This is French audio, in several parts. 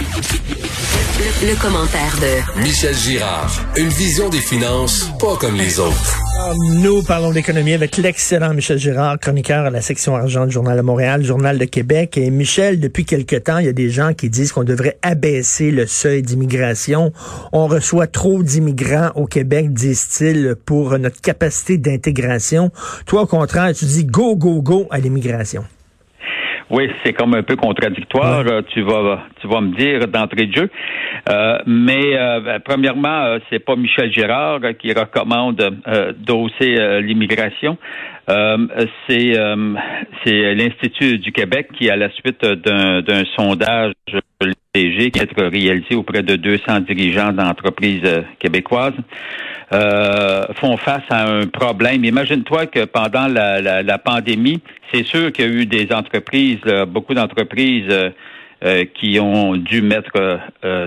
Le, commentaire de Michel Girard. Une vision des finances pas comme les autres. Nous parlons d'économie avec l'excellent Michel Girard, chroniqueur à la section argent du Journal de Montréal, Journal de Québec. Et Michel, depuis quelque temps, il y a des gens qui disent qu'on devrait abaisser le seuil d'immigration. On reçoit trop d'immigrants au Québec, disent-ils, pour notre capacité d'intégration. Toi, au contraire, tu dis go, go, go à l'immigration. Oui, c'est comme un peu contradictoire. Euh, tu vas, tu vas me dire d'entrée de jeu. Euh, mais euh, ben, premièrement, euh, c'est pas Michel Girard qui recommande d'hausser l'immigration. C'est c'est l'Institut du Québec qui, à la suite d'un sondage léger qui a été réalisé auprès de 200 dirigeants d'entreprises québécoises, euh, font face à un problème. Imagine-toi que pendant la, la, la pandémie, c'est sûr qu'il y a eu des entreprises, beaucoup d'entreprises euh, euh, qui ont dû mettre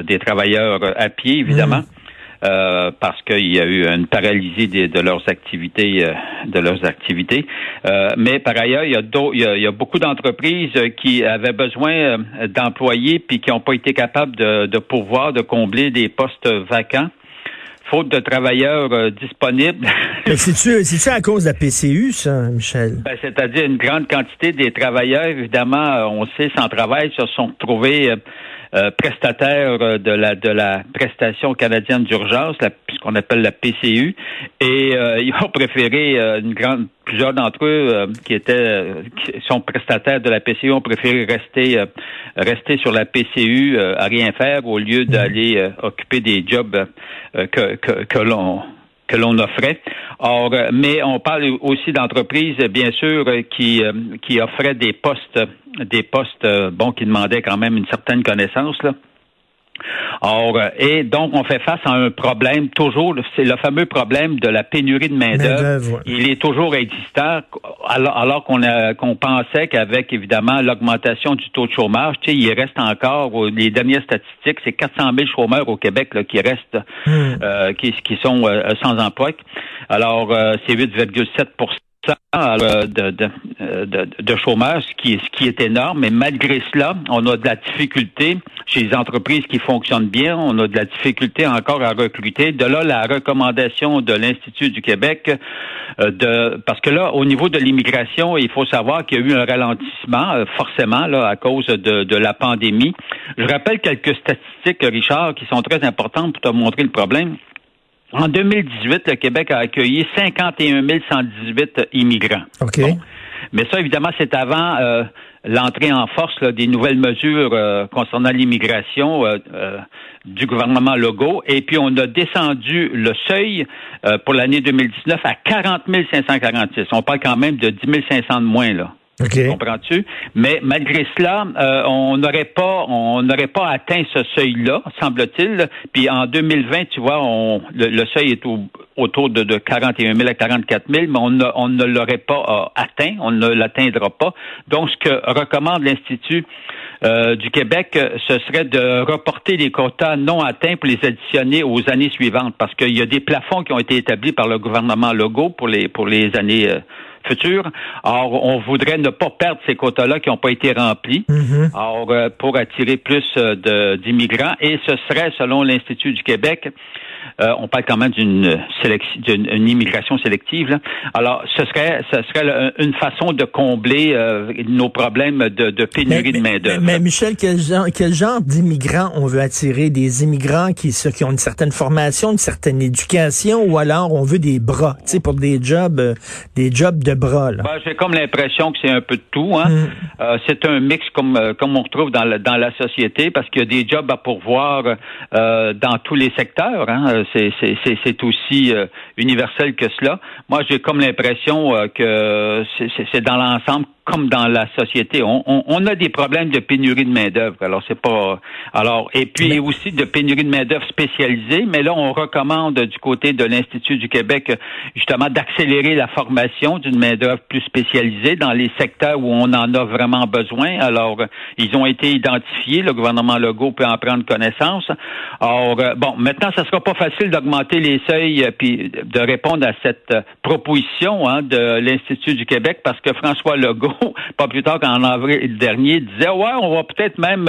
des travailleurs à pied, évidemment. Mmh. Euh, parce qu'il y a eu une paralysie de, de leurs activités, de leurs activités. Euh, mais par ailleurs, il y a, il y a, il y a beaucoup d'entreprises qui avaient besoin d'employés puis qui n'ont pas été capables de, de pouvoir de combler des postes vacants faute de travailleurs euh, disponibles. C'est-tu à cause de la PCU, ça, Michel? Ben, C'est-à-dire une grande quantité des travailleurs, évidemment, euh, on sait, sans travail, se sont trouvés euh, prestataires de la de la prestation canadienne d'urgence, ce qu'on appelle la PCU, et ils ont préféré une grande plusieurs d'entre eux qui étaient qui sont prestataires de la PCU ont préféré rester rester sur la PCU à rien faire au lieu d'aller occuper des jobs que, que, que l'on que l'on offrait. Or, mais on parle aussi d'entreprises, bien sûr, qui qui offraient des postes, des postes, bon, qui demandaient quand même une certaine connaissance là. Or, euh, et donc, on fait face à un problème toujours, c'est le fameux problème de la pénurie de main-d'œuvre. Il est toujours existant, alors, qu'on qu'on pensait qu'avec, évidemment, l'augmentation du taux de chômage, tu sais, il reste encore, les dernières statistiques, c'est 400 000 chômeurs au Québec là, qui restent, hmm. euh, qui, qui sont euh, sans emploi. Alors, c'est 8,7 euh, de, de, de, de, chômage, ce qui, est, ce qui est énorme, mais malgré cela, on a de la difficulté chez les entreprises qui fonctionnent bien, on a de la difficulté encore à recruter. De là, la recommandation de l'Institut du Québec, euh, de parce que là, au niveau de l'immigration, il faut savoir qu'il y a eu un ralentissement, euh, forcément, là, à cause de, de la pandémie. Je rappelle quelques statistiques, Richard, qui sont très importantes pour te montrer le problème. En 2018, le Québec a accueilli 51 118 immigrants. OK. Mais ça, évidemment, c'est avant euh, l'entrée en force des nouvelles mesures euh, concernant l'immigration euh, du gouvernement Legault. Et puis, on a descendu le seuil pour l'année 2019 à 40 546. On parle quand même de 10 500 de moins, là. Comprends-tu? Mais malgré cela, euh, on n'aurait pas, on n'aurait pas atteint ce seuil-là, semble-t-il. Puis en 2020, tu vois, on, le, seuil est autour de, de, 41 000 à 44 000, mais on, on ne l'aurait pas euh, atteint, on ne l'atteindra pas. Donc, ce que recommande l'Institut euh, du Québec, ce serait de reporter les quotas non atteints pour les additionner aux années suivantes, parce qu'il y a des plafonds qui ont été établis par le gouvernement Legault pour les pour les années futur. Or, on voudrait ne pas perdre ces quotas-là qui n'ont pas été remplis. Or, euh, pour attirer plus euh, d'immigrants. Et ce serait, selon l'Institut du Québec, euh, on parle quand même d'une d'une immigration sélective. Alors, ce serait, ce serait une façon de combler euh, nos problèmes de, de pénurie de main d'œuvre. Mais, Michel, quel genre, quel genre d'immigrants on veut attirer? Des immigrants qui, qui ont une certaine formation, une certaine éducation, ou alors on veut des bras, tu sais, pour des jobs, euh, des jobs de bras. Ben, J'ai comme l'impression que c'est un peu de tout. Hein? Mm. c'est un mix comme comme on retrouve dans la, dans la société, parce qu'il y a des jobs à pourvoir dans tous les secteurs. Hein? C'est aussi euh, universel que cela. Moi, j'ai comme l'impression euh, que c'est dans l'ensemble comme dans la société, on, on, on, a des problèmes de pénurie de main d'œuvre. Alors c'est pas alors et puis aussi de pénurie de main d'œuvre spécialisée. Mais là, on recommande du côté de l'Institut du Québec justement d'accélérer la formation d'une main d'œuvre plus spécialisée dans les secteurs où on en a vraiment besoin. Alors ils ont été identifiés. Le gouvernement Legault peut en prendre connaissance. Alors euh, bon, maintenant, ça sera pas facile d'augmenter les seuils euh, puis de répondre à cette proposition hein, de l'Institut du Québec parce que François Legault Pas plus tard qu'en avril dernier, disait ouais, on va peut-être même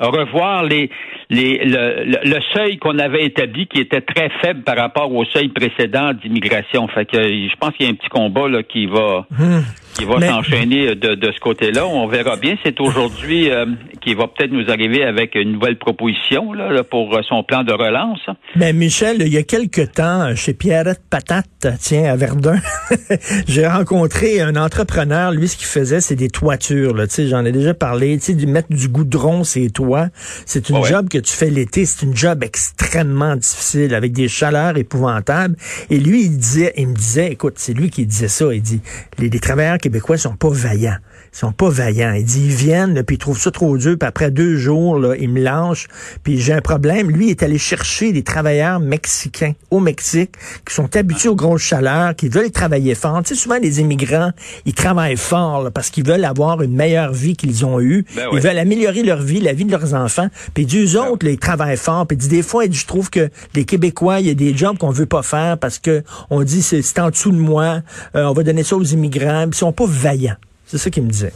revoir les, les le, seuil qu'on avait établi qui était très faible par rapport au seuil précédent d'immigration. Fait que je pense qu'il y a un petit combat là qui va hmm. Qui va s'enchaîner de, de ce côté-là. On verra bien. C'est aujourd'hui euh, qui va peut-être nous arriver avec une nouvelle proposition là, pour son plan de relance. Mais Michel, il y a quelque temps, chez Pierrette Patate, tiens, à Verdun, j'ai rencontré un entrepreneur. Lui, ce qu'il faisait, c'est des toitures. Là, j'en ai déjà parlé. Tu sais, mettre du goudron c'est toits. C'est une job que tu fais l'été. C'est une job extrêmement difficile avec des chaleurs épouvantables. Et lui, il disait, il me disait, écoute, c'est lui qui disait ça. Il dit, les, les travailleurs québécois sont pas vaillants. Ils sont pas vaillants. Il dit, ils viennent, puis ils trouvent ça trop dur, puis après deux jours, là, ils me lâchent, puis j'ai un problème. Lui, il est allé chercher des travailleurs mexicains au Mexique qui sont habitués aux grosses chaleurs, qui veulent travailler fort. Tu sais, souvent, les immigrants, ils travaillent fort parce qu'ils veulent avoir une meilleure vie qu'ils ont eue. Ben ils veulent améliorer leur vie, la vie de leurs enfants. Puis deux ben autres, là, ils travaillent fort. Puis des fois, je trouve que les Québécois, il y a des jobs qu'on veut pas faire parce que on dit c'est en dessous de moi, euh, on va donner ça aux immigrants. Puis ils sont pas vaillants. C'est ça qu'il me disait.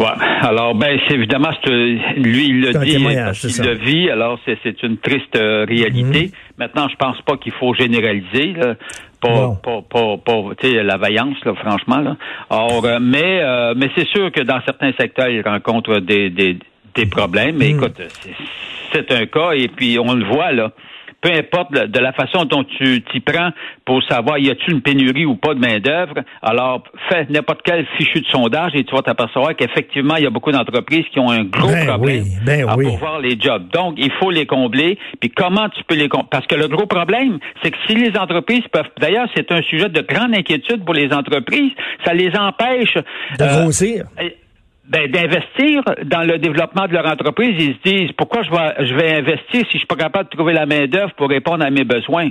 Ouais. Alors, ben, c'est évidemment, lui, il le dit, il le vit. Alors, c'est une triste euh, réalité. Mhm. Maintenant, je pense pas qu'il faut généraliser. Là. Pas, pas, pas, pas la vaillance, là, franchement. Là. Or, euh, mais, euh, mais c'est sûr que dans certains secteurs, il rencontre des, des, des problèmes. Mais mhm. écoute, c'est un cas, et puis on le voit, là peu importe de la façon dont tu t'y prends pour savoir y a-t-il une pénurie ou pas de main-d'œuvre, alors fais n'importe quel fichu de sondage et tu vas t'apercevoir qu'effectivement, il y a beaucoup d'entreprises qui ont un gros ben problème ben à pouvoir les jobs. Donc, il faut les combler. Puis comment tu peux les combler? Parce que le gros problème, c'est que si les entreprises peuvent, d'ailleurs, c'est un sujet de grande inquiétude pour les entreprises, ça les empêche de euh, grossir ben, d'investir dans le développement de leur entreprise. Ils se disent pourquoi je vais, je vais investir si je suis pas capable de trouver la main d'œuvre pour répondre à mes besoins?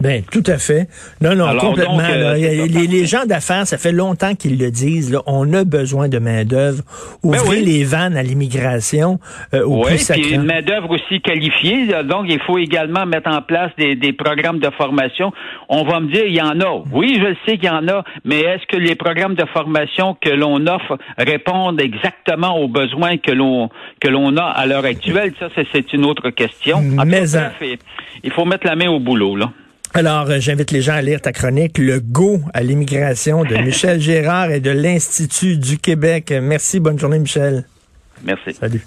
Ben, tout à fait. Non, non, complètement. Euh, les, gens d'affaires, ça fait longtemps qu'ils le disent. Là, on a besoin de main-d'œuvre. Ben Ouvrez les vannes à l'immigration euh, au oui, puis une main-d'œuvre aussi qualifiée. Donc, il faut également mettre en place des, des, programmes de formation. On va me dire, il y en a. Oui, je sais qu'il y en a, mais est-ce que les programmes de formation que l'on offre répondent exactement aux besoins que l'on que l'on a à l'heure actuelle? Ça, c'est une autre question. mais il faut mettre la main au boulot, là. Alors, euh, j'invite les gens à lire ta chronique, Le Go à l'immigration de Michel Gérard et de l'Institut du Québec. Merci, bonne journée, Michel. Merci. Salut.